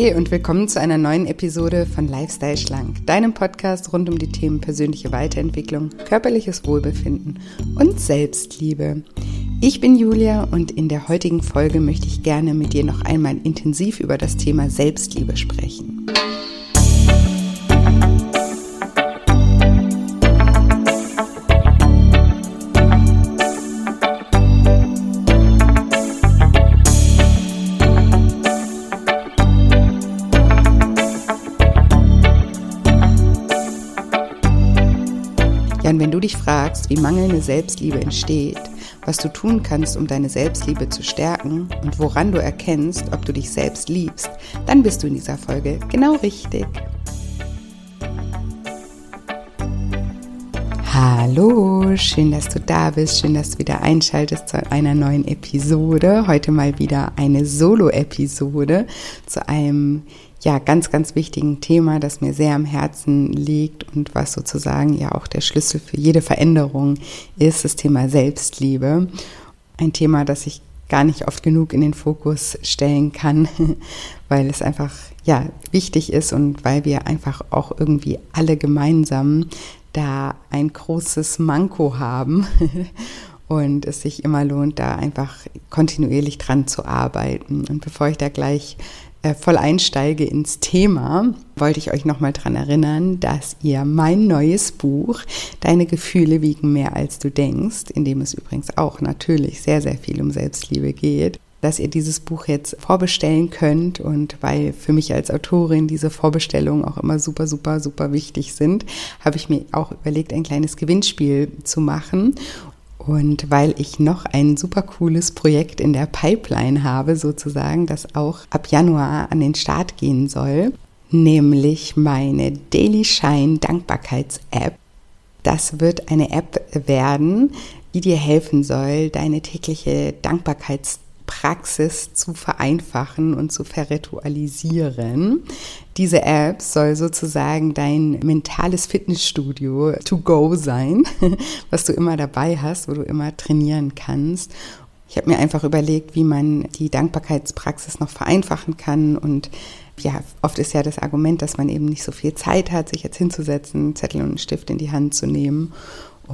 Hi und willkommen zu einer neuen Episode von Lifestyle Schlank, deinem Podcast rund um die Themen persönliche Weiterentwicklung, körperliches Wohlbefinden und Selbstliebe. Ich bin Julia und in der heutigen Folge möchte ich gerne mit dir noch einmal intensiv über das Thema Selbstliebe sprechen. Fragst, wie mangelnde Selbstliebe entsteht, was du tun kannst, um deine Selbstliebe zu stärken und woran du erkennst, ob du dich selbst liebst, dann bist du in dieser Folge genau richtig. Hallo, schön, dass du da bist, schön, dass du wieder einschaltest zu einer neuen Episode. Heute mal wieder eine Solo-Episode zu einem ja, ganz, ganz wichtigen Thema, das mir sehr am Herzen liegt und was sozusagen ja auch der Schlüssel für jede Veränderung ist, das Thema Selbstliebe. Ein Thema, das ich gar nicht oft genug in den Fokus stellen kann, weil es einfach ja wichtig ist und weil wir einfach auch irgendwie alle gemeinsam da ein großes Manko haben und es sich immer lohnt, da einfach kontinuierlich dran zu arbeiten. Und bevor ich da gleich voll einsteige ins Thema, wollte ich euch nochmal daran erinnern, dass ihr mein neues Buch Deine Gefühle wiegen mehr als du denkst, in dem es übrigens auch natürlich sehr, sehr viel um Selbstliebe geht, dass ihr dieses Buch jetzt vorbestellen könnt und weil für mich als Autorin diese Vorbestellungen auch immer super, super, super wichtig sind, habe ich mir auch überlegt, ein kleines Gewinnspiel zu machen und weil ich noch ein super cooles Projekt in der Pipeline habe, sozusagen, das auch ab Januar an den Start gehen soll, nämlich meine Daily Shine Dankbarkeits-App. Das wird eine App werden, die dir helfen soll, deine tägliche Dankbarkeits Praxis zu vereinfachen und zu verritualisieren. Diese App soll sozusagen dein mentales Fitnessstudio to go sein, was du immer dabei hast, wo du immer trainieren kannst. Ich habe mir einfach überlegt, wie man die Dankbarkeitspraxis noch vereinfachen kann und ja, oft ist ja das Argument, dass man eben nicht so viel Zeit hat, sich jetzt hinzusetzen, Zettel und einen Stift in die Hand zu nehmen.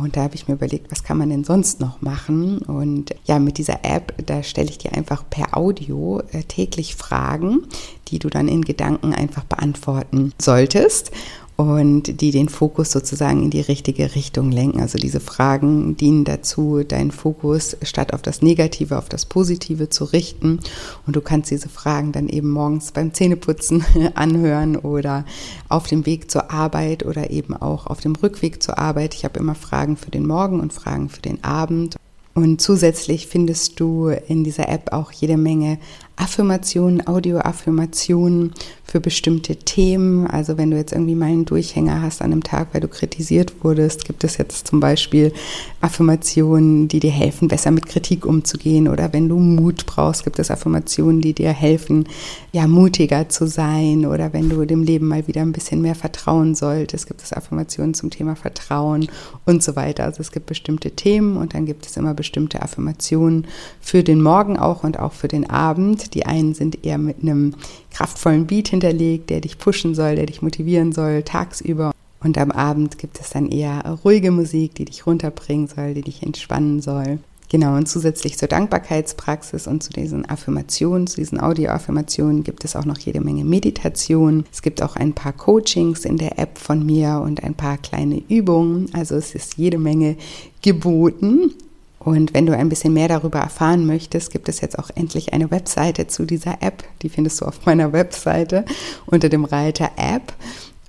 Und da habe ich mir überlegt, was kann man denn sonst noch machen? Und ja, mit dieser App, da stelle ich dir einfach per Audio äh, täglich Fragen, die du dann in Gedanken einfach beantworten solltest und die den Fokus sozusagen in die richtige Richtung lenken. Also diese Fragen dienen dazu, deinen Fokus statt auf das Negative, auf das Positive zu richten. Und du kannst diese Fragen dann eben morgens beim Zähneputzen anhören oder auf dem Weg zur Arbeit oder eben auch auf dem Rückweg zur Arbeit. Ich habe immer Fragen für den Morgen und Fragen für den Abend. Und zusätzlich findest du in dieser App auch jede Menge Affirmationen, Audio-Affirmationen für bestimmte Themen. Also wenn du jetzt irgendwie mal einen Durchhänger hast an einem Tag, weil du kritisiert wurdest, gibt es jetzt zum Beispiel Affirmationen, die dir helfen, besser mit Kritik umzugehen. Oder wenn du Mut brauchst, gibt es Affirmationen, die dir helfen, ja, mutiger zu sein. Oder wenn du dem Leben mal wieder ein bisschen mehr vertrauen solltest, gibt es Affirmationen zum Thema Vertrauen und so weiter. Also es gibt bestimmte Themen und dann gibt es immer bestimmte Affirmationen für den Morgen auch und auch für den Abend die einen sind eher mit einem kraftvollen Beat hinterlegt, der dich pushen soll, der dich motivieren soll, tagsüber. Und am Abend gibt es dann eher ruhige Musik, die dich runterbringen soll, die dich entspannen soll. Genau, und zusätzlich zur Dankbarkeitspraxis und zu diesen Affirmationen, zu diesen Audio-Affirmationen gibt es auch noch jede Menge Meditation. Es gibt auch ein paar Coachings in der App von mir und ein paar kleine Übungen. Also es ist jede Menge geboten. Und wenn du ein bisschen mehr darüber erfahren möchtest, gibt es jetzt auch endlich eine Webseite zu dieser App. Die findest du auf meiner Webseite unter dem Reiter App.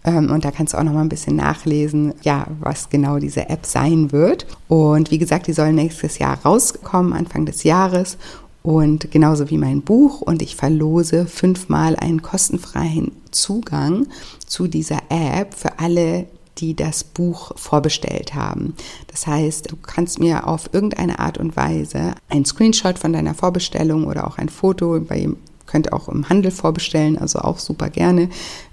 Ähm, und da kannst du auch noch mal ein bisschen nachlesen, ja, was genau diese App sein wird. Und wie gesagt, die soll nächstes Jahr rauskommen, Anfang des Jahres. Und genauso wie mein Buch. Und ich verlose fünfmal einen kostenfreien Zugang zu dieser App für alle, die das Buch vorbestellt haben. Das heißt, du kannst mir auf irgendeine Art und Weise ein Screenshot von deiner Vorbestellung oder auch ein Foto bei könnt auch im Handel vorbestellen, also auch super gerne. Ihr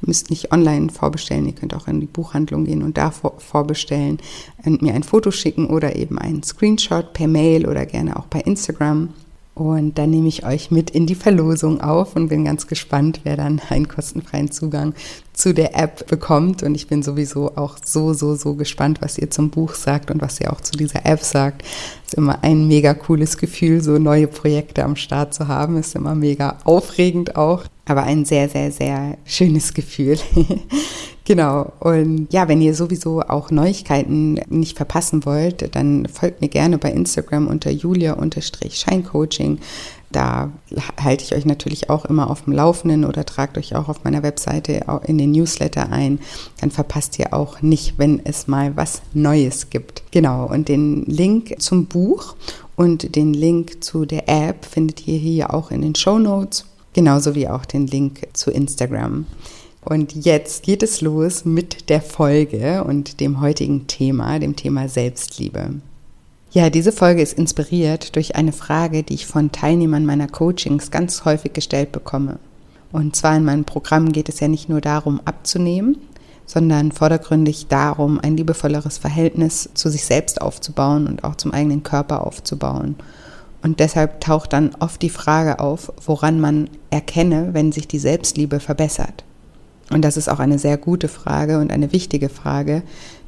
müsst nicht online vorbestellen, ihr könnt auch in die Buchhandlung gehen und da vorbestellen und mir ein Foto schicken oder eben einen Screenshot per Mail oder gerne auch bei Instagram Und dann nehme ich euch mit in die Verlosung auf und bin ganz gespannt, wer dann einen kostenfreien Zugang zu der App bekommt. Und ich bin sowieso auch so, so, so gespannt, was ihr zum Buch sagt und was ihr auch zu dieser App sagt. Ist immer ein mega cooles Gefühl, so neue Projekte am Start zu haben. Ist immer mega aufregend auch, aber ein sehr, sehr, sehr schönes Gefühl. Genau. Und ja, wenn ihr sowieso auch Neuigkeiten nicht verpassen wollt, dann folgt mir gerne bei Instagram unter julia-scheincoaching. Da halte ich euch natürlich auch immer auf dem Laufenden oder tragt euch auch auf meiner Webseite in den Newsletter ein. Dann verpasst ihr auch nicht, wenn es mal was Neues gibt. Genau. Und den Link zum Buch und den Link zu der App findet ihr hier auch in den Show Notes. Genauso wie auch den Link zu Instagram. Und jetzt geht es los mit der Folge und dem heutigen Thema, dem Thema Selbstliebe. Ja, diese Folge ist inspiriert durch eine Frage, die ich von Teilnehmern meiner Coachings ganz häufig gestellt bekomme. Und zwar in meinem Programm geht es ja nicht nur darum, abzunehmen, sondern vordergründig darum, ein liebevolleres Verhältnis zu sich selbst aufzubauen und auch zum eigenen Körper aufzubauen. Und deshalb taucht dann oft die Frage auf, woran man erkenne, wenn sich die Selbstliebe verbessert. Und das ist auch eine sehr gute Frage und eine wichtige Frage,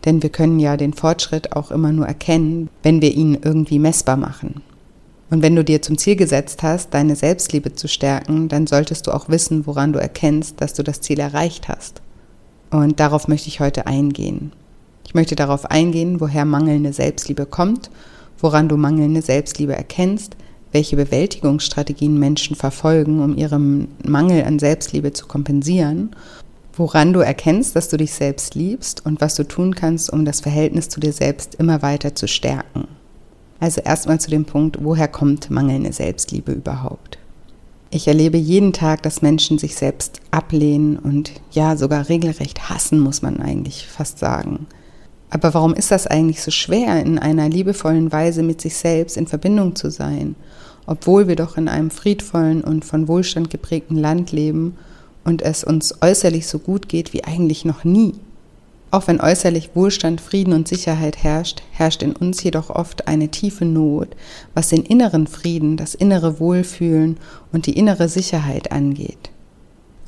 denn wir können ja den Fortschritt auch immer nur erkennen, wenn wir ihn irgendwie messbar machen. Und wenn du dir zum Ziel gesetzt hast, deine Selbstliebe zu stärken, dann solltest du auch wissen, woran du erkennst, dass du das Ziel erreicht hast. Und darauf möchte ich heute eingehen. Ich möchte darauf eingehen, woher mangelnde Selbstliebe kommt, woran du mangelnde Selbstliebe erkennst, welche Bewältigungsstrategien Menschen verfolgen, um ihren Mangel an Selbstliebe zu kompensieren woran du erkennst, dass du dich selbst liebst und was du tun kannst, um das Verhältnis zu dir selbst immer weiter zu stärken. Also erstmal zu dem Punkt, woher kommt mangelnde Selbstliebe überhaupt? Ich erlebe jeden Tag, dass Menschen sich selbst ablehnen und ja, sogar regelrecht hassen, muss man eigentlich fast sagen. Aber warum ist das eigentlich so schwer, in einer liebevollen Weise mit sich selbst in Verbindung zu sein, obwohl wir doch in einem friedvollen und von Wohlstand geprägten Land leben und es uns äußerlich so gut geht wie eigentlich noch nie. Auch wenn äußerlich Wohlstand, Frieden und Sicherheit herrscht, herrscht in uns jedoch oft eine tiefe Not, was den inneren Frieden, das innere Wohlfühlen und die innere Sicherheit angeht.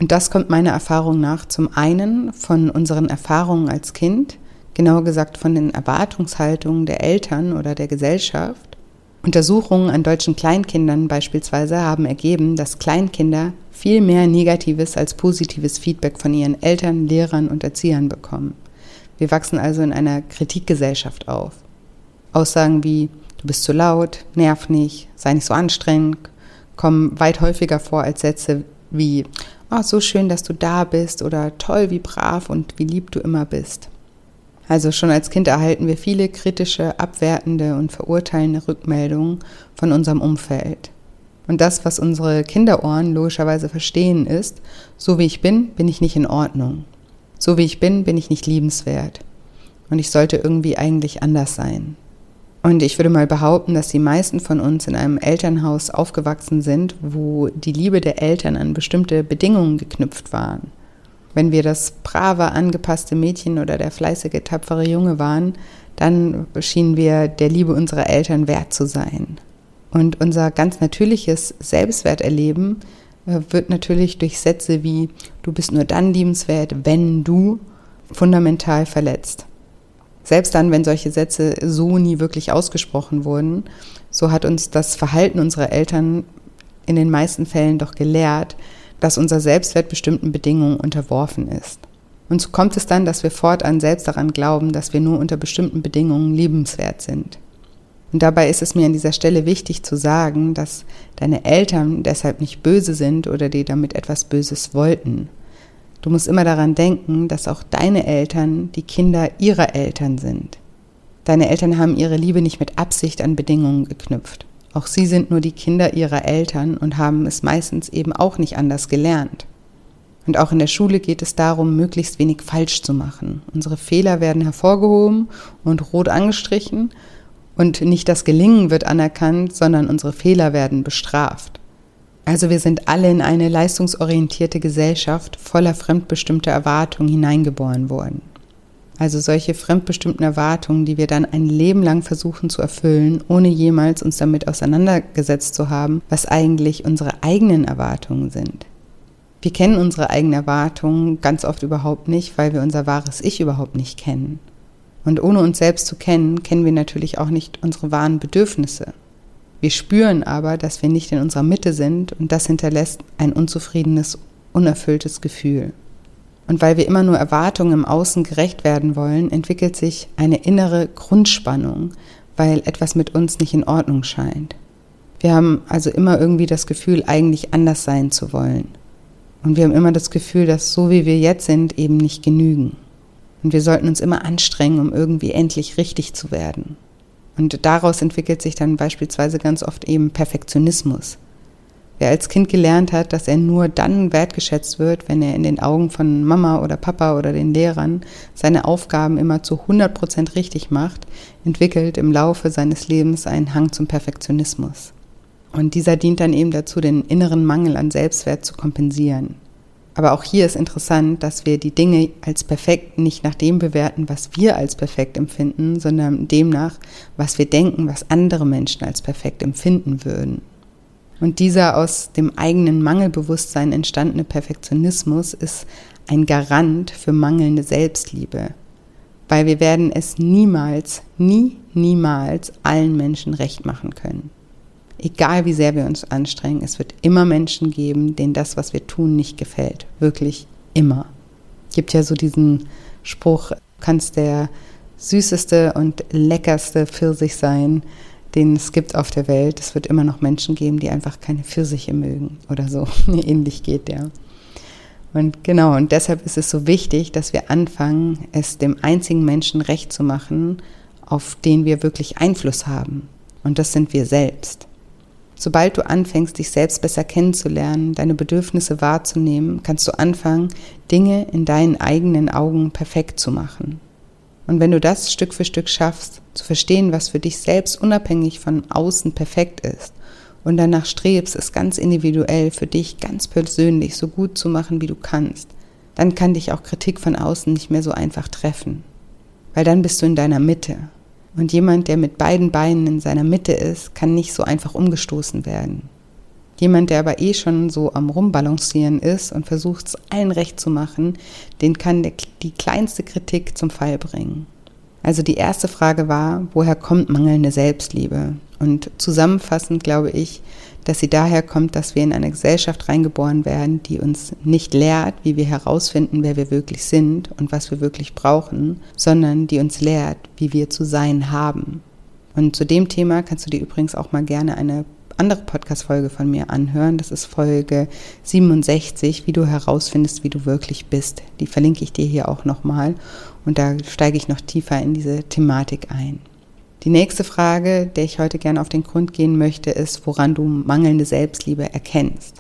Und das kommt meiner Erfahrung nach zum einen von unseren Erfahrungen als Kind, genauer gesagt von den Erwartungshaltungen der Eltern oder der Gesellschaft, Untersuchungen an deutschen Kleinkindern beispielsweise haben ergeben, dass Kleinkinder viel mehr negatives als positives Feedback von ihren Eltern, Lehrern und Erziehern bekommen. Wir wachsen also in einer Kritikgesellschaft auf. Aussagen wie du bist zu laut, nerv nicht, sei nicht so anstrengend, kommen weit häufiger vor als Sätze wie oh, so schön, dass du da bist oder toll, wie brav und wie lieb du immer bist. Also schon als Kind erhalten wir viele kritische, abwertende und verurteilende Rückmeldungen von unserem Umfeld. Und das, was unsere Kinderohren logischerweise verstehen, ist, so wie ich bin, bin ich nicht in Ordnung. So wie ich bin, bin ich nicht liebenswert. Und ich sollte irgendwie eigentlich anders sein. Und ich würde mal behaupten, dass die meisten von uns in einem Elternhaus aufgewachsen sind, wo die Liebe der Eltern an bestimmte Bedingungen geknüpft waren. Wenn wir das brave, angepasste Mädchen oder der fleißige, tapfere Junge waren, dann schienen wir der Liebe unserer Eltern wert zu sein. Und unser ganz natürliches Selbstwerterleben äh, wird natürlich durch Sätze wie du bist nur dann liebenswert, wenn du fundamental verletzt. Selbst dann, wenn solche Sätze so nie wirklich ausgesprochen wurden, so hat uns das Verhalten unserer Eltern in den meisten Fällen doch gelehrt, dass unser Selbstwert bestimmten Bedingungen unterworfen ist. Und so kommt es dann, dass wir fortan selbst daran glauben, dass wir nur unter bestimmten Bedingungen liebenswert sind. Und dabei ist es mir an dieser Stelle wichtig zu sagen, dass deine Eltern deshalb nicht böse sind oder dir damit etwas Böses wollten. Du musst immer daran denken, dass auch deine Eltern die Kinder ihrer Eltern sind. Deine Eltern haben ihre Liebe nicht mit Absicht an Bedingungen geknüpft. Auch sie sind nur die Kinder ihrer Eltern und haben es meistens eben auch nicht anders gelernt. Und auch in der Schule geht es darum, möglichst wenig falsch zu machen. Unsere Fehler werden hervorgehoben und rot angestrichen und nicht das Gelingen wird anerkannt, sondern unsere Fehler werden bestraft. Also wir sind alle in eine leistungsorientierte Gesellschaft voller fremdbestimmter Erwartungen hineingeboren worden. Also solche fremdbestimmten Erwartungen, die wir dann ein Leben lang versuchen zu erfüllen, ohne jemals uns damit auseinandergesetzt zu haben, was eigentlich unsere eigenen Erwartungen sind. Wir kennen unsere eigenen Erwartungen ganz oft überhaupt nicht, weil wir unser wahres Ich überhaupt nicht kennen. Und ohne uns selbst zu kennen, kennen wir natürlich auch nicht unsere wahren Bedürfnisse. Wir spüren aber, dass wir nicht in unserer Mitte sind und das hinterlässt ein unzufriedenes, unerfülltes Gefühl. Und weil wir immer nur Erwartungen im Außen gerecht werden wollen, entwickelt sich eine innere Grundspannung, weil etwas mit uns nicht in Ordnung scheint. Wir haben also immer irgendwie das Gefühl, eigentlich anders sein zu wollen. Und wir haben immer das Gefühl, dass so wie wir jetzt sind, eben nicht genügen. Und wir sollten uns immer anstrengen, um irgendwie endlich richtig zu werden. Und daraus entwickelt sich dann beispielsweise ganz oft eben Perfektionismus. Wer als Kind gelernt hat, dass er nur dann wertgeschätzt wird, wenn er in den Augen von Mama oder Papa oder den Lehrern seine Aufgaben immer zu 100 Prozent richtig macht, entwickelt im Laufe seines Lebens einen Hang zum Perfektionismus. Und dieser dient dann eben dazu, den inneren Mangel an Selbstwert zu kompensieren. Aber auch hier ist interessant, dass wir die Dinge als perfekt nicht nach dem bewerten, was wir als perfekt empfinden, sondern demnach, was wir denken, was andere Menschen als perfekt empfinden würden. Und dieser aus dem eigenen Mangelbewusstsein entstandene Perfektionismus ist ein Garant für mangelnde Selbstliebe, weil wir werden es niemals, nie, niemals allen Menschen recht machen können egal wie sehr wir uns anstrengen, es wird immer Menschen geben, denen das, was wir tun, nicht gefällt. Wirklich immer. Es gibt ja so diesen Spruch, kannst der süßeste und leckerste Pfirsich sein, den es gibt auf der Welt. Es wird immer noch Menschen geben, die einfach keine Pfirsiche mögen oder so. Ähnlich geht der. Und genau, und deshalb ist es so wichtig, dass wir anfangen, es dem einzigen Menschen recht zu machen, auf den wir wirklich Einfluss haben. Und das sind wir selbst. Sobald du anfängst, dich selbst besser kennenzulernen, deine Bedürfnisse wahrzunehmen, kannst du anfangen, Dinge in deinen eigenen Augen perfekt zu machen. Und wenn du das Stück für Stück schaffst, zu verstehen, was für dich selbst unabhängig von außen perfekt ist, und danach strebst, es ganz individuell für dich, ganz persönlich so gut zu machen, wie du kannst, dann kann dich auch Kritik von außen nicht mehr so einfach treffen. Weil dann bist du in deiner Mitte und jemand, der mit beiden Beinen in seiner Mitte ist, kann nicht so einfach umgestoßen werden. Jemand, der aber eh schon so am Rumbalancieren ist und versucht, es allen recht zu machen, den kann die kleinste Kritik zum Fall bringen. Also die erste Frage war, woher kommt mangelnde Selbstliebe? Und zusammenfassend glaube ich, dass sie daher kommt, dass wir in eine Gesellschaft reingeboren werden, die uns nicht lehrt, wie wir herausfinden, wer wir wirklich sind und was wir wirklich brauchen, sondern die uns lehrt, wie wir zu sein haben. Und zu dem Thema kannst du dir übrigens auch mal gerne eine andere Podcast-Folge von mir anhören. Das ist Folge 67, wie du herausfindest, wie du wirklich bist. Die verlinke ich dir hier auch nochmal und da steige ich noch tiefer in diese Thematik ein. Die nächste Frage, der ich heute gerne auf den Grund gehen möchte, ist, woran du mangelnde Selbstliebe erkennst.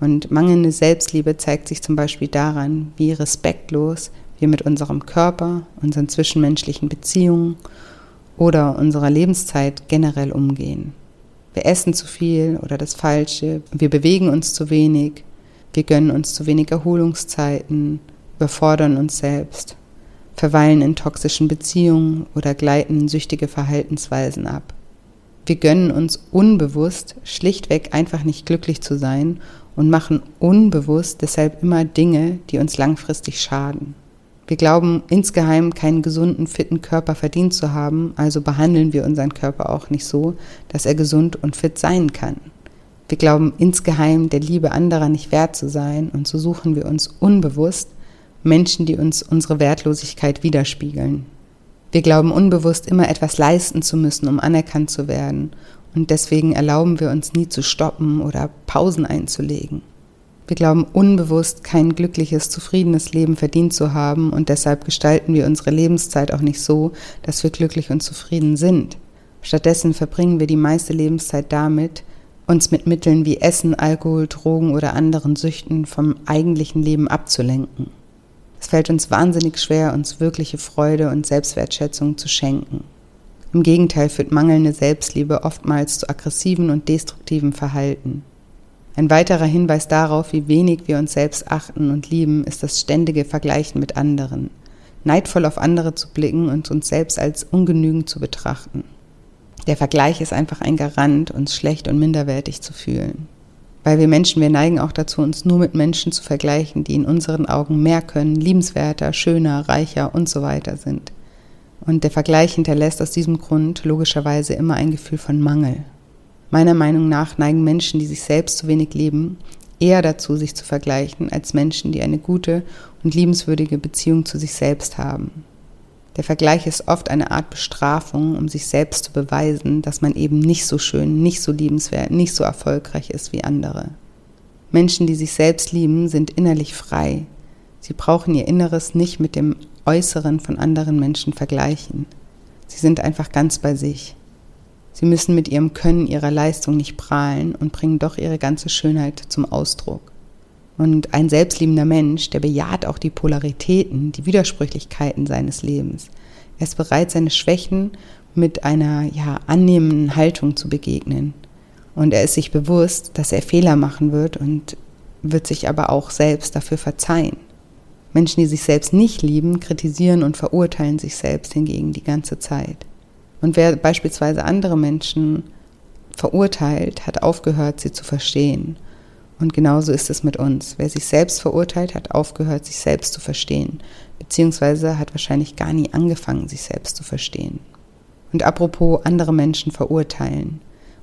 Und mangelnde Selbstliebe zeigt sich zum Beispiel daran, wie respektlos wir mit unserem Körper, unseren zwischenmenschlichen Beziehungen oder unserer Lebenszeit generell umgehen. Wir essen zu viel oder das Falsche, wir bewegen uns zu wenig, wir gönnen uns zu wenig Erholungszeiten, überfordern uns selbst verweilen in toxischen Beziehungen oder gleiten süchtige Verhaltensweisen ab. Wir gönnen uns unbewusst schlichtweg einfach nicht glücklich zu sein und machen unbewusst deshalb immer Dinge, die uns langfristig schaden. Wir glauben insgeheim keinen gesunden, fitten Körper verdient zu haben, also behandeln wir unseren Körper auch nicht so, dass er gesund und fit sein kann. Wir glauben insgeheim der Liebe anderer nicht wert zu sein und so suchen wir uns unbewusst Menschen, die uns unsere Wertlosigkeit widerspiegeln. Wir glauben unbewusst immer etwas leisten zu müssen, um anerkannt zu werden, und deswegen erlauben wir uns nie zu stoppen oder Pausen einzulegen. Wir glauben unbewusst kein glückliches, zufriedenes Leben verdient zu haben und deshalb gestalten wir unsere Lebenszeit auch nicht so, dass wir glücklich und zufrieden sind. Stattdessen verbringen wir die meiste Lebenszeit damit, uns mit Mitteln wie Essen, Alkohol, Drogen oder anderen Süchten vom eigentlichen Leben abzulenken. Es fällt uns wahnsinnig schwer, uns wirkliche Freude und Selbstwertschätzung zu schenken. Im Gegenteil führt mangelnde Selbstliebe oftmals zu aggressiven und destruktiven Verhalten. Ein weiterer Hinweis darauf, wie wenig wir uns selbst achten und lieben, ist das ständige Vergleichen mit anderen. neidvoll auf andere zu blicken und uns selbst als ungenügend zu betrachten. Der Vergleich ist einfach ein Garant, uns schlecht und minderwertig zu fühlen. Weil wir Menschen, wir neigen auch dazu, uns nur mit Menschen zu vergleichen, die in unseren Augen mehr können, liebenswerter, schöner, reicher und so weiter sind. Und der Vergleich hinterlässt aus diesem Grund logischerweise immer ein Gefühl von Mangel. Meiner Meinung nach neigen Menschen, die sich selbst zu wenig lieben, eher dazu, sich zu vergleichen, als Menschen, die eine gute und liebenswürdige Beziehung zu sich selbst haben. Der Vergleich ist oft eine Art Bestrafung, um sich selbst zu beweisen, dass man eben nicht so schön, nicht so liebenswert, nicht so erfolgreich ist wie andere. Menschen, die sich selbst lieben, sind innerlich frei. Sie brauchen ihr Inneres nicht mit dem Äußeren von anderen Menschen vergleichen. Sie sind einfach ganz bei sich. Sie müssen mit ihrem Können, ihrer Leistung nicht prahlen und bringen doch ihre ganze Schönheit zum Ausdruck. Und ein selbstliebender Mensch, der bejaht auch die Polaritäten, die Widersprüchlichkeiten seines Lebens. Er ist bereit, seine Schwächen mit einer ja, annehmenden Haltung zu begegnen. Und er ist sich bewusst, dass er Fehler machen wird und wird sich aber auch selbst dafür verzeihen. Menschen, die sich selbst nicht lieben, kritisieren und verurteilen sich selbst hingegen die ganze Zeit. Und wer beispielsweise andere Menschen verurteilt, hat aufgehört, sie zu verstehen. Und genauso ist es mit uns. Wer sich selbst verurteilt, hat aufgehört, sich selbst zu verstehen, beziehungsweise hat wahrscheinlich gar nie angefangen, sich selbst zu verstehen. Und apropos andere Menschen verurteilen.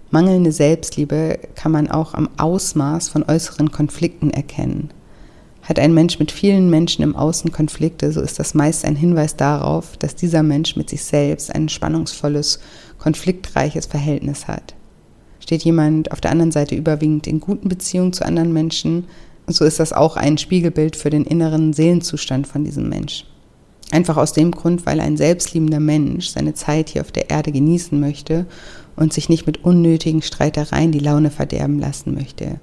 Mangelnde Selbstliebe kann man auch am Ausmaß von äußeren Konflikten erkennen. Hat ein Mensch mit vielen Menschen im Außen Konflikte, so ist das meist ein Hinweis darauf, dass dieser Mensch mit sich selbst ein spannungsvolles, konfliktreiches Verhältnis hat. Steht jemand auf der anderen Seite überwiegend in guten Beziehungen zu anderen Menschen, so ist das auch ein Spiegelbild für den inneren Seelenzustand von diesem Mensch. Einfach aus dem Grund, weil ein selbstliebender Mensch seine Zeit hier auf der Erde genießen möchte und sich nicht mit unnötigen Streitereien die Laune verderben lassen möchte.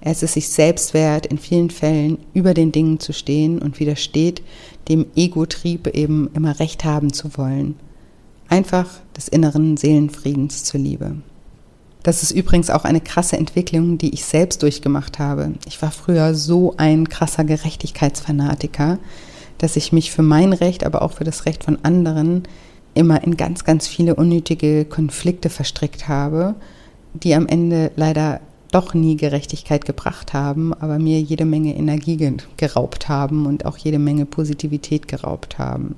Er ist es sich selbst wert, in vielen Fällen über den Dingen zu stehen und widersteht dem Ego-Trieb eben immer Recht haben zu wollen. Einfach des inneren Seelenfriedens zuliebe. Das ist übrigens auch eine krasse Entwicklung, die ich selbst durchgemacht habe. Ich war früher so ein krasser Gerechtigkeitsfanatiker, dass ich mich für mein Recht, aber auch für das Recht von anderen immer in ganz, ganz viele unnötige Konflikte verstrickt habe, die am Ende leider doch nie Gerechtigkeit gebracht haben, aber mir jede Menge Energie geraubt haben und auch jede Menge Positivität geraubt haben.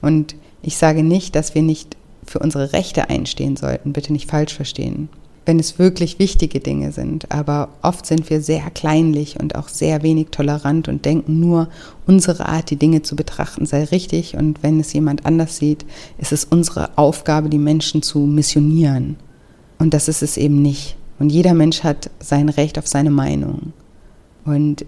Und ich sage nicht, dass wir nicht für unsere Rechte einstehen sollten, bitte nicht falsch verstehen wenn es wirklich wichtige Dinge sind. Aber oft sind wir sehr kleinlich und auch sehr wenig tolerant und denken nur, unsere Art, die Dinge zu betrachten, sei richtig. Und wenn es jemand anders sieht, ist es unsere Aufgabe, die Menschen zu missionieren. Und das ist es eben nicht. Und jeder Mensch hat sein Recht auf seine Meinung. Und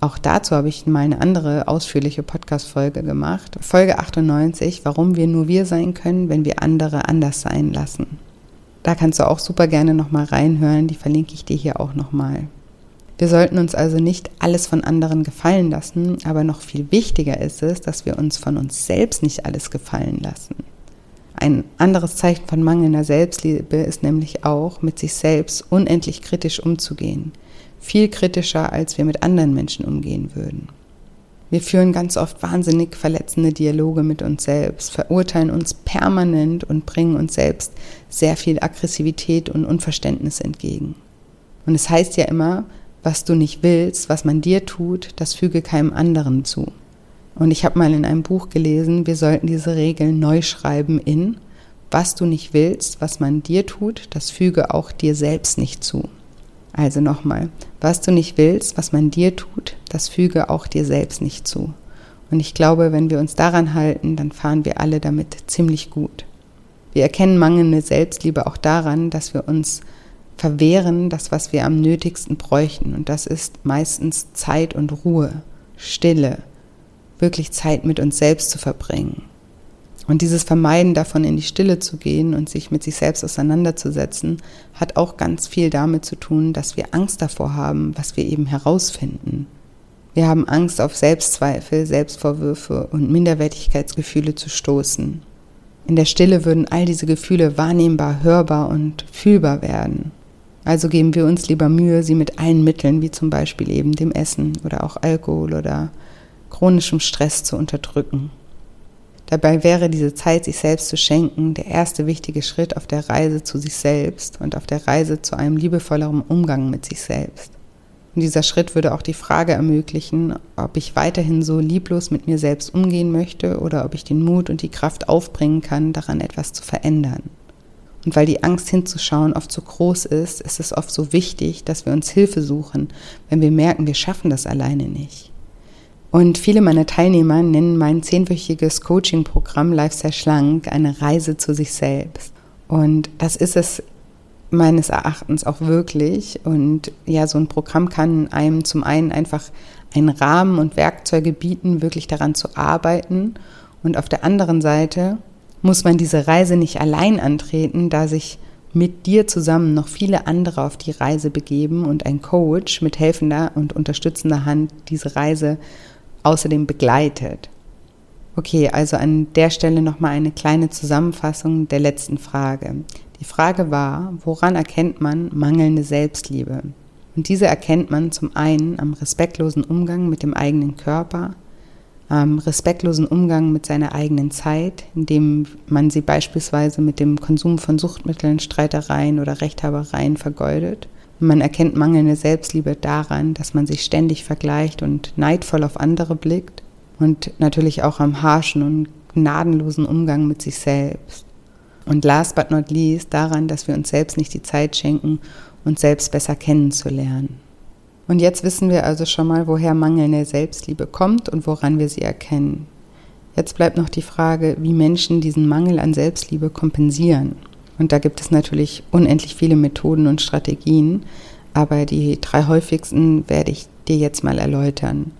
auch dazu habe ich mal eine andere ausführliche Podcast-Folge gemacht. Folge 98, warum wir nur wir sein können, wenn wir andere anders sein lassen. Da kannst du auch super gerne nochmal reinhören, die verlinke ich dir hier auch nochmal. Wir sollten uns also nicht alles von anderen gefallen lassen, aber noch viel wichtiger ist es, dass wir uns von uns selbst nicht alles gefallen lassen. Ein anderes Zeichen von mangelnder Selbstliebe ist nämlich auch, mit sich selbst unendlich kritisch umzugehen. Viel kritischer, als wir mit anderen Menschen umgehen würden. Wir führen ganz oft wahnsinnig verletzende Dialoge mit uns selbst, verurteilen uns permanent und bringen uns selbst sehr viel Aggressivität und Unverständnis entgegen. Und es heißt ja immer, was du nicht willst, was man dir tut, das füge keinem anderen zu. Und ich habe mal in einem Buch gelesen, wir sollten diese Regeln neu schreiben in, was du nicht willst, was man dir tut, das füge auch dir selbst nicht zu. Also nochmal, was du nicht willst, was man dir tut, das füge auch dir selbst nicht zu. Und ich glaube, wenn wir uns daran halten, dann fahren wir alle damit ziemlich gut. Wir erkennen mangelnde Selbstliebe auch daran, dass wir uns verwehren, das, was wir am nötigsten bräuchten. Und das ist meistens Zeit und Ruhe, Stille, wirklich Zeit mit uns selbst zu verbringen. Und dieses Vermeiden davon, in die Stille zu gehen und sich mit sich selbst auseinanderzusetzen, hat auch ganz viel damit zu tun, dass wir Angst davor haben, was wir eben herausfinden. Wir haben Angst auf Selbstzweifel, Selbstvorwürfe und Minderwertigkeitsgefühle zu stoßen. In der Stille würden all diese Gefühle wahrnehmbar, hörbar und fühlbar werden. Also geben wir uns lieber Mühe, sie mit allen Mitteln, wie zum Beispiel eben dem Essen oder auch Alkohol oder chronischem Stress zu unterdrücken. Dabei wäre diese Zeit, sich selbst zu schenken, der erste wichtige Schritt auf der Reise zu sich selbst und auf der Reise zu einem liebevolleren Umgang mit sich selbst. Und dieser Schritt würde auch die Frage ermöglichen, ob ich weiterhin so lieblos mit mir selbst umgehen möchte oder ob ich den Mut und die Kraft aufbringen kann, daran etwas zu verändern. Und weil die Angst hinzuschauen oft so groß ist, ist es oft so wichtig, dass wir uns Hilfe suchen, wenn wir merken, wir schaffen das alleine nicht. Und viele meiner Teilnehmer nennen mein zehnwöchiges Coaching-Programm Lifestyle Schlank eine Reise zu sich selbst. Und das ist es meines Erachtens auch wirklich. Und ja, so ein Programm kann einem zum einen einfach einen Rahmen und Werkzeuge bieten, wirklich daran zu arbeiten. Und auf der anderen Seite muss man diese Reise nicht allein antreten, da sich mit dir zusammen noch viele andere auf die Reise begeben und ein Coach mit helfender und unterstützender Hand diese Reise außerdem begleitet. Okay, also an der Stelle nochmal eine kleine Zusammenfassung der letzten Frage. Die Frage war, woran erkennt man mangelnde Selbstliebe? Und diese erkennt man zum einen am respektlosen Umgang mit dem eigenen Körper, am respektlosen Umgang mit seiner eigenen Zeit, indem man sie beispielsweise mit dem Konsum von Suchtmitteln, Streitereien oder Rechthabereien vergeudet man erkennt mangelnde Selbstliebe daran, dass man sich ständig vergleicht und neidvoll auf andere blickt und natürlich auch am harschen und gnadenlosen Umgang mit sich selbst. Und last but not least daran, dass wir uns selbst nicht die Zeit schenken, uns selbst besser kennenzulernen. Und jetzt wissen wir also schon mal, woher mangelnde Selbstliebe kommt und woran wir sie erkennen. Jetzt bleibt noch die Frage, wie Menschen diesen Mangel an Selbstliebe kompensieren. Und da gibt es natürlich unendlich viele Methoden und Strategien, aber die drei häufigsten werde ich dir jetzt mal erläutern.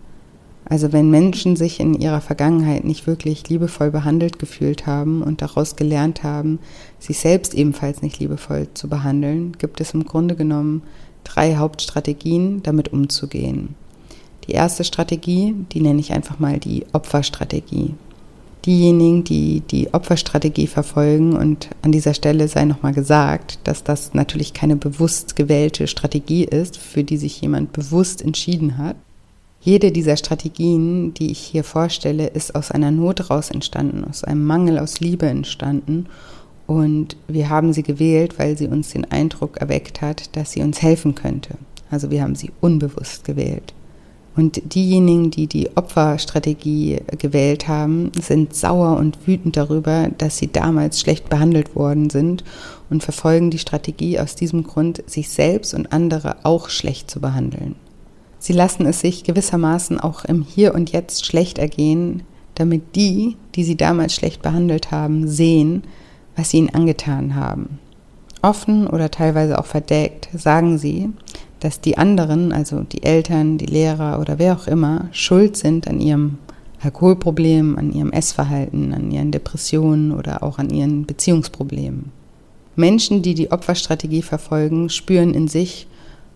Also wenn Menschen sich in ihrer Vergangenheit nicht wirklich liebevoll behandelt gefühlt haben und daraus gelernt haben, sich selbst ebenfalls nicht liebevoll zu behandeln, gibt es im Grunde genommen drei Hauptstrategien, damit umzugehen. Die erste Strategie, die nenne ich einfach mal die Opferstrategie diejenigen, die die Opferstrategie verfolgen, und an dieser Stelle sei nochmal gesagt, dass das natürlich keine bewusst gewählte Strategie ist, für die sich jemand bewusst entschieden hat. Jede dieser Strategien, die ich hier vorstelle, ist aus einer Not raus entstanden, aus einem Mangel aus Liebe entstanden. Und wir haben sie gewählt, weil sie uns den Eindruck erweckt hat, dass sie uns helfen könnte. Also wir haben sie unbewusst gewählt. Und diejenigen, die die Opferstrategie gewählt haben, sind sauer und wütend darüber, dass sie damals schlecht behandelt worden sind und verfolgen die Strategie aus diesem Grund, sich selbst und andere auch schlecht zu behandeln. Sie lassen es sich gewissermaßen auch im Hier und Jetzt schlecht ergehen, damit die, die sie damals schlecht behandelt haben, sehen, was sie ihnen angetan haben. Offen oder teilweise auch verdeckt sagen sie, dass die anderen, also die Eltern, die Lehrer oder wer auch immer, schuld sind an ihrem Alkoholproblem, an ihrem Essverhalten, an ihren Depressionen oder auch an ihren Beziehungsproblemen. Menschen, die die Opferstrategie verfolgen, spüren in sich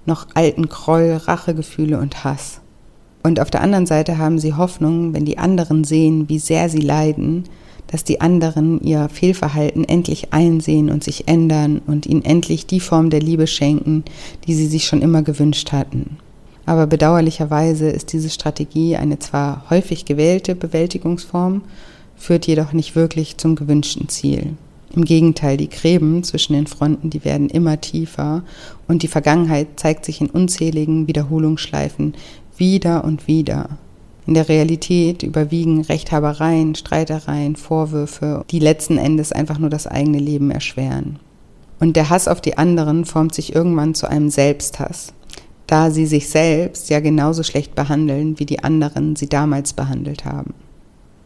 noch alten Groll, Rachegefühle und Hass. Und auf der anderen Seite haben sie Hoffnung, wenn die anderen sehen, wie sehr sie leiden, dass die anderen ihr Fehlverhalten endlich einsehen und sich ändern und ihnen endlich die Form der Liebe schenken, die sie sich schon immer gewünscht hatten. Aber bedauerlicherweise ist diese Strategie eine zwar häufig gewählte Bewältigungsform, führt jedoch nicht wirklich zum gewünschten Ziel. Im Gegenteil, die Gräben zwischen den Fronten, die werden immer tiefer und die Vergangenheit zeigt sich in unzähligen Wiederholungsschleifen wieder und wieder. In der Realität überwiegen Rechthabereien, Streitereien, Vorwürfe, die letzten Endes einfach nur das eigene Leben erschweren. Und der Hass auf die anderen formt sich irgendwann zu einem Selbsthass, da sie sich selbst ja genauso schlecht behandeln, wie die anderen sie damals behandelt haben.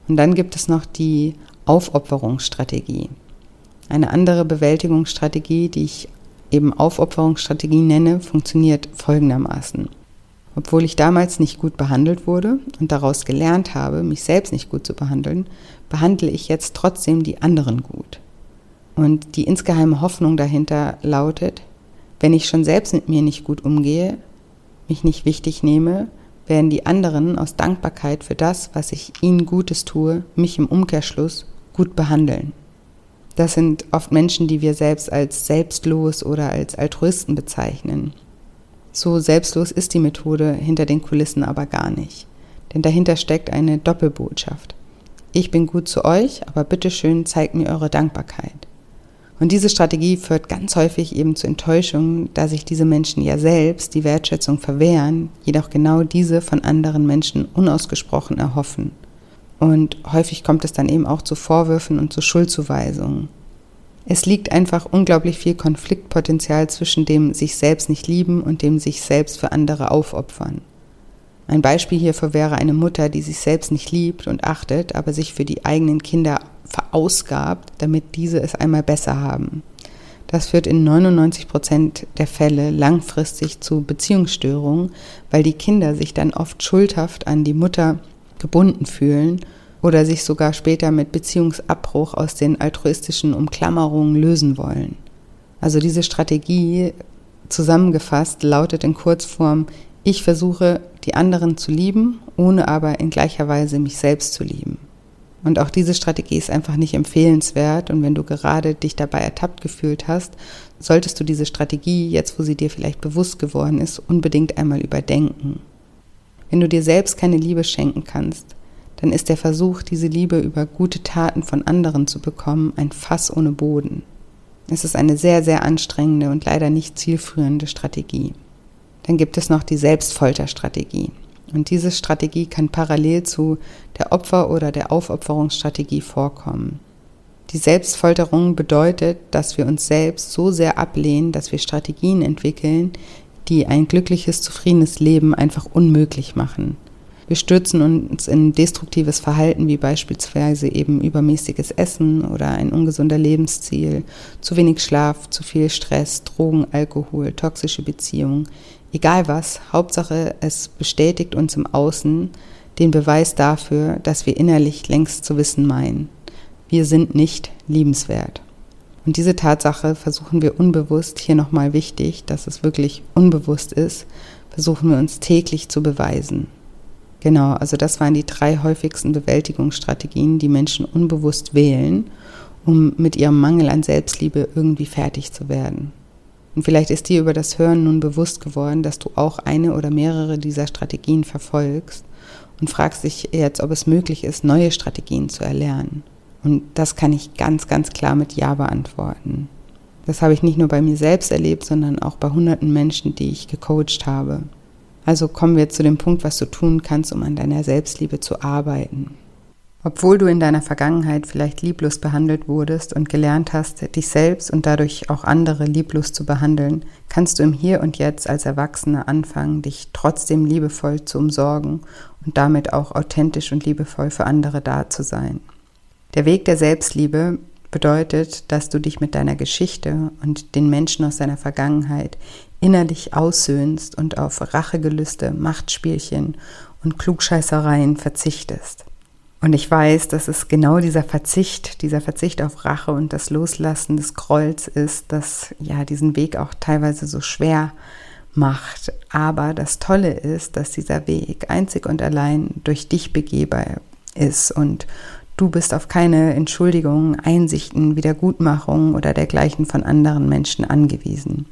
Und dann gibt es noch die Aufopferungsstrategie. Eine andere Bewältigungsstrategie, die ich eben Aufopferungsstrategie nenne, funktioniert folgendermaßen. Obwohl ich damals nicht gut behandelt wurde und daraus gelernt habe, mich selbst nicht gut zu behandeln, behandle ich jetzt trotzdem die anderen gut. Und die insgeheime Hoffnung dahinter lautet, wenn ich schon selbst mit mir nicht gut umgehe, mich nicht wichtig nehme, werden die anderen aus Dankbarkeit für das, was ich ihnen Gutes tue, mich im Umkehrschluss gut behandeln. Das sind oft Menschen, die wir selbst als selbstlos oder als Altruisten bezeichnen. So selbstlos ist die Methode hinter den Kulissen aber gar nicht. Denn dahinter steckt eine Doppelbotschaft. ich bin gut zu euch, aber bitteschön zeigt mir eure Dankbarkeit. Und diese Strategie führt ganz häufig eben zu Enttäuschungen, da sich diese Menschen ja selbst die Wertschätzung verwehren, jedoch genau diese von anderen Menschen unausgesprochen erhoffen. Und häufig kommt es dann eben auch zu Vorwürfen und zu Schuldzuweisungen. Es liegt einfach unglaublich viel Konfliktpotenzial zwischen dem sich selbst nicht lieben und dem sich selbst für andere aufopfern. Ein Beispiel hierfür wäre eine Mutter, die sich selbst nicht liebt und achtet, aber sich für die eigenen Kinder verausgabt, damit diese es einmal besser haben. Das führt in 99 Prozent der Fälle langfristig zu Beziehungsstörungen, weil die Kinder sich dann oft schuldhaft an die Mutter gebunden fühlen oder sich sogar später mit Beziehungsabbruch aus den altruistischen Umklammerungen lösen wollen. Also diese Strategie zusammengefasst lautet in Kurzform, ich versuche die anderen zu lieben, ohne aber in gleicher Weise mich selbst zu lieben. Und auch diese Strategie ist einfach nicht empfehlenswert. Und wenn du gerade dich dabei ertappt gefühlt hast, solltest du diese Strategie, jetzt wo sie dir vielleicht bewusst geworden ist, unbedingt einmal überdenken. Wenn du dir selbst keine Liebe schenken kannst, dann ist der Versuch, diese Liebe über gute Taten von anderen zu bekommen, ein Fass ohne Boden. Es ist eine sehr, sehr anstrengende und leider nicht zielführende Strategie. Dann gibt es noch die Selbstfolterstrategie. Und diese Strategie kann parallel zu der Opfer- oder der Aufopferungsstrategie vorkommen. Die Selbstfolterung bedeutet, dass wir uns selbst so sehr ablehnen, dass wir Strategien entwickeln, die ein glückliches, zufriedenes Leben einfach unmöglich machen. Wir stürzen uns in destruktives Verhalten wie beispielsweise eben übermäßiges Essen oder ein ungesunder Lebensstil, zu wenig Schlaf, zu viel Stress, Drogen, Alkohol, toxische Beziehungen, Egal was, Hauptsache es bestätigt uns im Außen den Beweis dafür, dass wir innerlich längst zu wissen meinen. Wir sind nicht liebenswert. Und diese Tatsache versuchen wir unbewusst, hier nochmal wichtig, dass es wirklich unbewusst ist, versuchen wir uns täglich zu beweisen. Genau, also das waren die drei häufigsten Bewältigungsstrategien, die Menschen unbewusst wählen, um mit ihrem Mangel an Selbstliebe irgendwie fertig zu werden. Und vielleicht ist dir über das Hören nun bewusst geworden, dass du auch eine oder mehrere dieser Strategien verfolgst und fragst dich jetzt, ob es möglich ist, neue Strategien zu erlernen. Und das kann ich ganz, ganz klar mit Ja beantworten. Das habe ich nicht nur bei mir selbst erlebt, sondern auch bei hunderten Menschen, die ich gecoacht habe. Also kommen wir zu dem Punkt, was du tun kannst, um an deiner Selbstliebe zu arbeiten. Obwohl du in deiner Vergangenheit vielleicht lieblos behandelt wurdest und gelernt hast, dich selbst und dadurch auch andere lieblos zu behandeln, kannst du im Hier und Jetzt als Erwachsene anfangen, dich trotzdem liebevoll zu umsorgen und damit auch authentisch und liebevoll für andere da zu sein. Der Weg der Selbstliebe bedeutet, dass du dich mit deiner Geschichte und den Menschen aus deiner Vergangenheit innerlich aussöhnst und auf Rachegelüste, Machtspielchen und Klugscheißereien verzichtest. Und ich weiß, dass es genau dieser Verzicht, dieser Verzicht auf Rache und das Loslassen des Grolls ist, das ja diesen Weg auch teilweise so schwer macht. Aber das Tolle ist, dass dieser Weg einzig und allein durch dich begehbar ist und du bist auf keine Entschuldigungen, Einsichten, Wiedergutmachungen oder dergleichen von anderen Menschen angewiesen.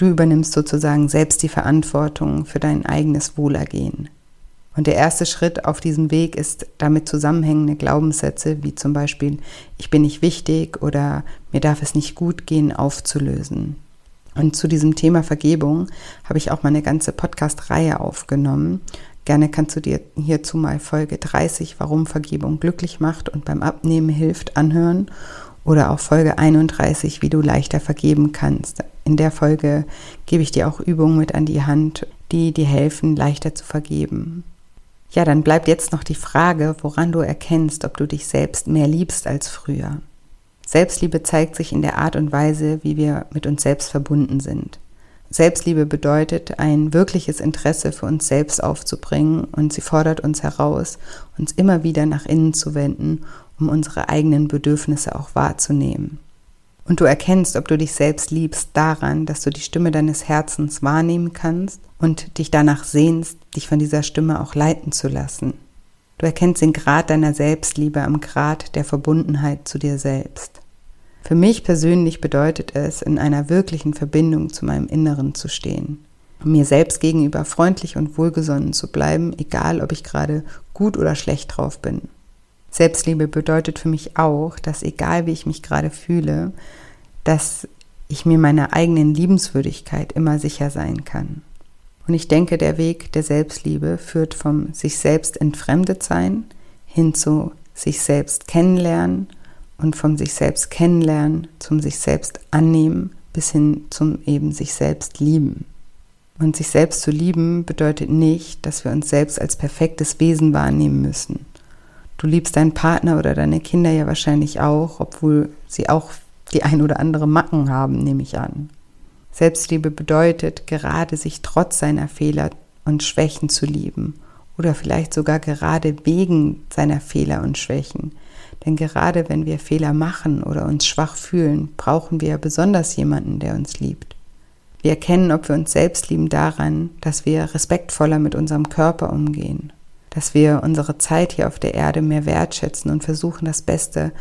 Du übernimmst sozusagen selbst die Verantwortung für dein eigenes Wohlergehen. Und der erste Schritt auf diesem Weg ist damit zusammenhängende Glaubenssätze wie zum Beispiel ich bin nicht wichtig oder mir darf es nicht gut gehen aufzulösen. Und zu diesem Thema Vergebung habe ich auch mal eine ganze Podcast-Reihe aufgenommen. Gerne kannst du dir hierzu mal Folge 30, warum Vergebung glücklich macht und beim Abnehmen hilft, anhören. Oder auch Folge 31, wie du leichter vergeben kannst. In der Folge gebe ich dir auch Übungen mit an die Hand, die dir helfen, leichter zu vergeben. Ja, dann bleibt jetzt noch die Frage, woran du erkennst, ob du dich selbst mehr liebst als früher. Selbstliebe zeigt sich in der Art und Weise, wie wir mit uns selbst verbunden sind. Selbstliebe bedeutet, ein wirkliches Interesse für uns selbst aufzubringen und sie fordert uns heraus, uns immer wieder nach innen zu wenden, um unsere eigenen Bedürfnisse auch wahrzunehmen. Und du erkennst, ob du dich selbst liebst, daran, dass du die Stimme deines Herzens wahrnehmen kannst und dich danach sehnst, dich von dieser Stimme auch leiten zu lassen. Du erkennst den Grad deiner Selbstliebe am Grad der Verbundenheit zu dir selbst. Für mich persönlich bedeutet es, in einer wirklichen Verbindung zu meinem Inneren zu stehen, mir selbst gegenüber freundlich und wohlgesonnen zu bleiben, egal ob ich gerade gut oder schlecht drauf bin. Selbstliebe bedeutet für mich auch, dass egal wie ich mich gerade fühle, dass ich mir meiner eigenen Liebenswürdigkeit immer sicher sein kann. Und ich denke, der Weg der Selbstliebe führt vom sich selbst entfremdet sein hin zu sich selbst kennenlernen und vom sich selbst kennenlernen zum sich selbst annehmen bis hin zum eben sich selbst lieben. Und sich selbst zu lieben bedeutet nicht, dass wir uns selbst als perfektes Wesen wahrnehmen müssen. Du liebst deinen Partner oder deine Kinder ja wahrscheinlich auch, obwohl sie auch die ein oder andere Macken haben, nehme ich an. Selbstliebe bedeutet gerade sich trotz seiner Fehler und Schwächen zu lieben oder vielleicht sogar gerade wegen seiner Fehler und Schwächen. Denn gerade wenn wir Fehler machen oder uns schwach fühlen, brauchen wir besonders jemanden, der uns liebt. Wir erkennen, ob wir uns selbst lieben daran, dass wir respektvoller mit unserem Körper umgehen, dass wir unsere Zeit hier auf der Erde mehr wertschätzen und versuchen, das Beste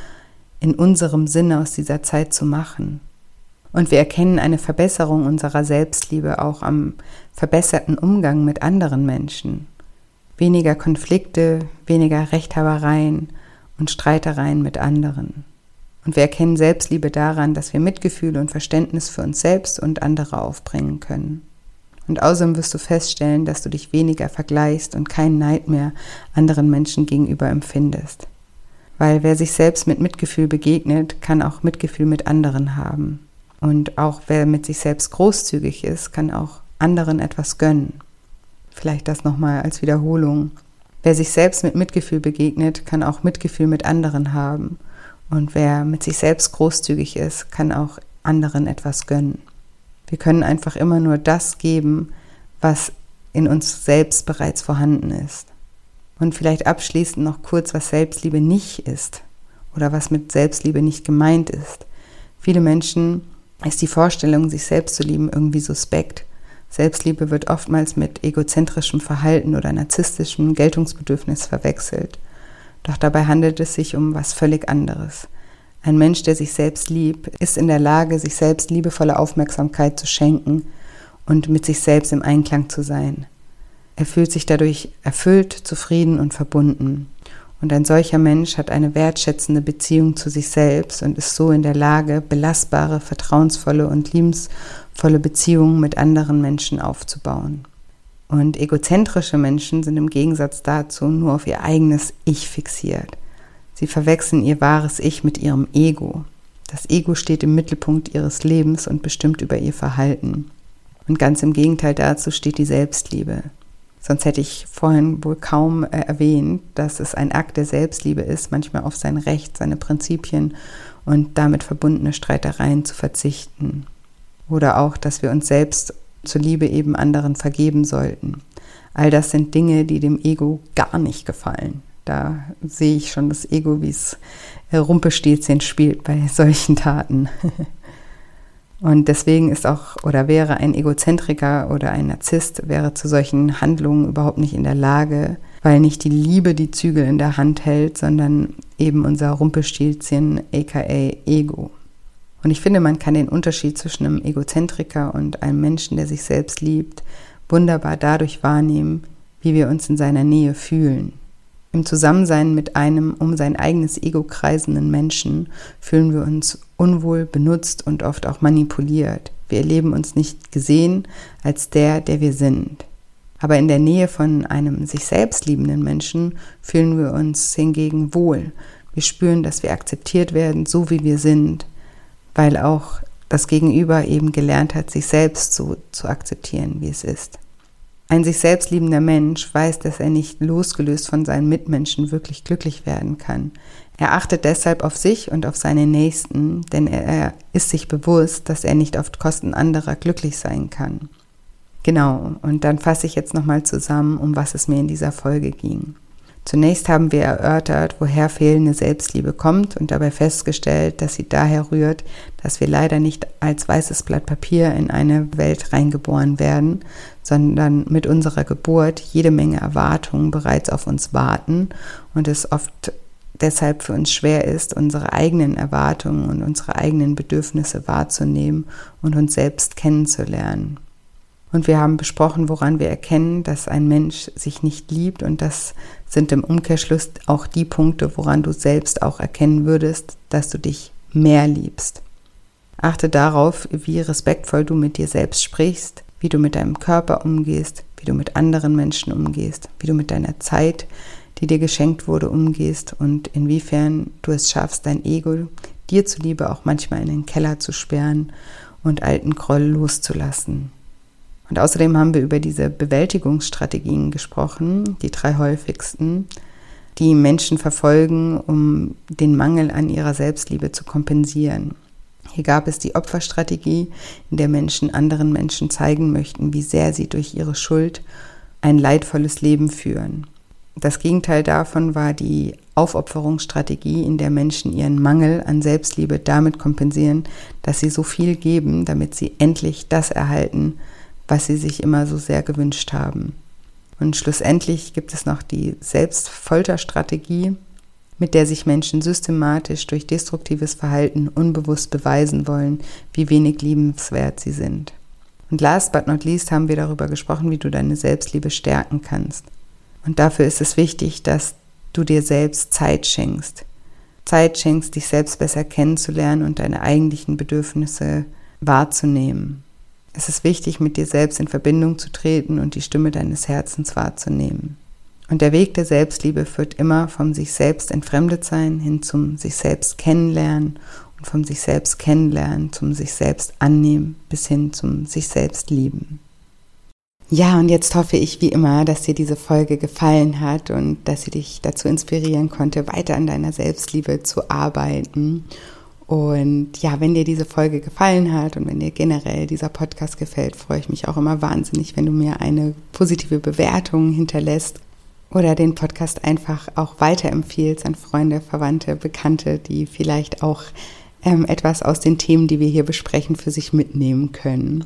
in unserem Sinne aus dieser Zeit zu machen. Und wir erkennen eine Verbesserung unserer Selbstliebe auch am verbesserten Umgang mit anderen Menschen. Weniger Konflikte, weniger Rechthabereien und Streitereien mit anderen. Und wir erkennen Selbstliebe daran, dass wir Mitgefühl und Verständnis für uns selbst und andere aufbringen können. Und außerdem wirst du feststellen, dass du dich weniger vergleichst und keinen Neid mehr anderen Menschen gegenüber empfindest. Weil wer sich selbst mit Mitgefühl begegnet, kann auch Mitgefühl mit anderen haben. Und auch wer mit sich selbst großzügig ist, kann auch anderen etwas gönnen. Vielleicht das nochmal als Wiederholung. Wer sich selbst mit Mitgefühl begegnet, kann auch Mitgefühl mit anderen haben. Und wer mit sich selbst großzügig ist, kann auch anderen etwas gönnen. Wir können einfach immer nur das geben, was in uns selbst bereits vorhanden ist. Und vielleicht abschließend noch kurz, was Selbstliebe nicht ist oder was mit Selbstliebe nicht gemeint ist. Viele Menschen ist die Vorstellung, sich selbst zu lieben, irgendwie suspekt. Selbstliebe wird oftmals mit egozentrischem Verhalten oder narzisstischem Geltungsbedürfnis verwechselt. Doch dabei handelt es sich um was völlig anderes. Ein Mensch, der sich selbst liebt, ist in der Lage, sich selbst liebevolle Aufmerksamkeit zu schenken und mit sich selbst im Einklang zu sein. Er fühlt sich dadurch erfüllt, zufrieden und verbunden. Und ein solcher Mensch hat eine wertschätzende Beziehung zu sich selbst und ist so in der Lage, belastbare, vertrauensvolle und liebensvolle Beziehungen mit anderen Menschen aufzubauen. Und egozentrische Menschen sind im Gegensatz dazu nur auf ihr eigenes Ich fixiert. Sie verwechseln ihr wahres Ich mit ihrem Ego. Das Ego steht im Mittelpunkt ihres Lebens und bestimmt über ihr Verhalten. Und ganz im Gegenteil dazu steht die Selbstliebe. Sonst hätte ich vorhin wohl kaum äh, erwähnt, dass es ein Akt der Selbstliebe ist, manchmal auf sein Recht, seine Prinzipien und damit verbundene Streitereien zu verzichten. Oder auch, dass wir uns selbst zur Liebe eben anderen vergeben sollten. All das sind Dinge, die dem Ego gar nicht gefallen. Da sehe ich schon das Ego, wie es Rumpelstilzchen spielt bei solchen Taten. Und deswegen ist auch oder wäre ein Egozentriker oder ein Narzisst wäre zu solchen Handlungen überhaupt nicht in der Lage, weil nicht die Liebe die Zügel in der Hand hält, sondern eben unser Rumpelstilzchen aka Ego. Und ich finde, man kann den Unterschied zwischen einem Egozentriker und einem Menschen, der sich selbst liebt, wunderbar dadurch wahrnehmen, wie wir uns in seiner Nähe fühlen. Im Zusammensein mit einem um sein eigenes Ego kreisenden Menschen fühlen wir uns unwohl, benutzt und oft auch manipuliert. Wir erleben uns nicht gesehen als der, der wir sind. Aber in der Nähe von einem sich selbst liebenden Menschen fühlen wir uns hingegen wohl. Wir spüren, dass wir akzeptiert werden, so wie wir sind, weil auch das Gegenüber eben gelernt hat, sich selbst so zu akzeptieren, wie es ist. Ein sich selbst liebender Mensch weiß, dass er nicht losgelöst von seinen Mitmenschen wirklich glücklich werden kann. Er achtet deshalb auf sich und auf seine Nächsten, denn er ist sich bewusst, dass er nicht auf Kosten anderer glücklich sein kann. Genau, und dann fasse ich jetzt nochmal zusammen, um was es mir in dieser Folge ging. Zunächst haben wir erörtert, woher fehlende Selbstliebe kommt und dabei festgestellt, dass sie daher rührt, dass wir leider nicht als weißes Blatt Papier in eine Welt reingeboren werden, sondern mit unserer Geburt jede Menge Erwartungen bereits auf uns warten und es oft deshalb für uns schwer ist, unsere eigenen Erwartungen und unsere eigenen Bedürfnisse wahrzunehmen und uns selbst kennenzulernen. Und wir haben besprochen, woran wir erkennen, dass ein Mensch sich nicht liebt. Und das sind im Umkehrschluss auch die Punkte, woran du selbst auch erkennen würdest, dass du dich mehr liebst. Achte darauf, wie respektvoll du mit dir selbst sprichst, wie du mit deinem Körper umgehst, wie du mit anderen Menschen umgehst, wie du mit deiner Zeit, die dir geschenkt wurde, umgehst und inwiefern du es schaffst, dein Ego dir zuliebe auch manchmal in den Keller zu sperren und alten Groll loszulassen. Und außerdem haben wir über diese Bewältigungsstrategien gesprochen, die drei häufigsten, die Menschen verfolgen, um den Mangel an ihrer Selbstliebe zu kompensieren. Hier gab es die Opferstrategie, in der Menschen anderen Menschen zeigen möchten, wie sehr sie durch ihre Schuld ein leidvolles Leben führen. Das Gegenteil davon war die Aufopferungsstrategie, in der Menschen ihren Mangel an Selbstliebe damit kompensieren, dass sie so viel geben, damit sie endlich das erhalten, was sie sich immer so sehr gewünscht haben. Und schlussendlich gibt es noch die Selbstfolterstrategie, mit der sich Menschen systematisch durch destruktives Verhalten unbewusst beweisen wollen, wie wenig liebenswert sie sind. Und last but not least haben wir darüber gesprochen, wie du deine Selbstliebe stärken kannst. Und dafür ist es wichtig, dass du dir selbst Zeit schenkst. Zeit schenkst, dich selbst besser kennenzulernen und deine eigentlichen Bedürfnisse wahrzunehmen. Es ist wichtig, mit dir selbst in Verbindung zu treten und die Stimme deines Herzens wahrzunehmen. Und der Weg der Selbstliebe führt immer vom sich selbst entfremdet sein hin zum sich selbst kennenlernen und vom sich selbst kennenlernen zum sich selbst annehmen bis hin zum sich selbst lieben. Ja, und jetzt hoffe ich wie immer, dass dir diese Folge gefallen hat und dass sie dich dazu inspirieren konnte, weiter an deiner Selbstliebe zu arbeiten und ja, wenn dir diese Folge gefallen hat und wenn dir generell dieser Podcast gefällt, freue ich mich auch immer wahnsinnig, wenn du mir eine positive Bewertung hinterlässt oder den Podcast einfach auch weiterempfiehlst an Freunde, Verwandte, Bekannte, die vielleicht auch ähm, etwas aus den Themen, die wir hier besprechen, für sich mitnehmen können.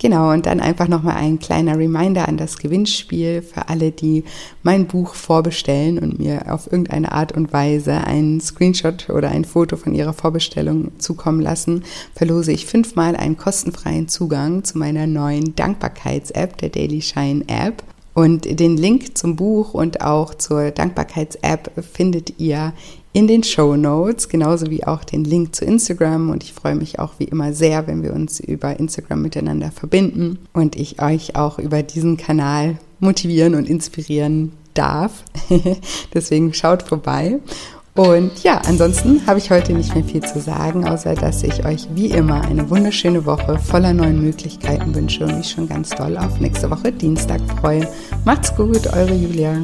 Genau, und dann einfach nochmal ein kleiner Reminder an das Gewinnspiel für alle, die mein Buch vorbestellen und mir auf irgendeine Art und Weise einen Screenshot oder ein Foto von ihrer Vorbestellung zukommen lassen, verlose ich fünfmal einen kostenfreien Zugang zu meiner neuen Dankbarkeits-App, der Daily Shine App. Und den Link zum Buch und auch zur Dankbarkeits-App findet ihr in den Show Notes, genauso wie auch den Link zu Instagram. Und ich freue mich auch wie immer sehr, wenn wir uns über Instagram miteinander verbinden und ich euch auch über diesen Kanal motivieren und inspirieren darf. Deswegen schaut vorbei. Und ja, ansonsten habe ich heute nicht mehr viel zu sagen, außer dass ich euch wie immer eine wunderschöne Woche voller neuen Möglichkeiten wünsche und mich schon ganz doll auf nächste Woche Dienstag freue. Macht's gut, eure Julia.